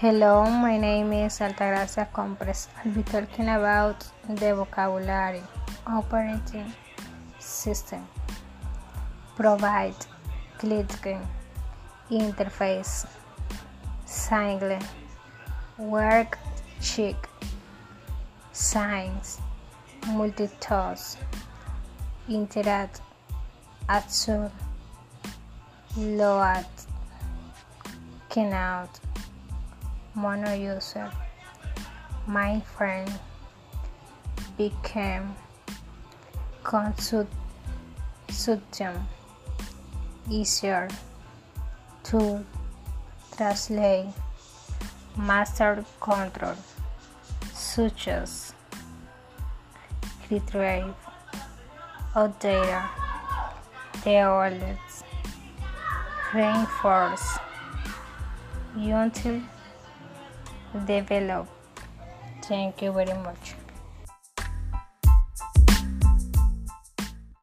Hello, my name is Altagracia Compres. I'll be talking about the vocabulary operating system, provide, clicking, interface, single, work, check, signs, multitask, interact, absurd, load, keynote mono user, my friend, became, consortium, easier, to translate, master control, such as retrieve, outdated, the oldest, reinforce, until develop. Thank you very much.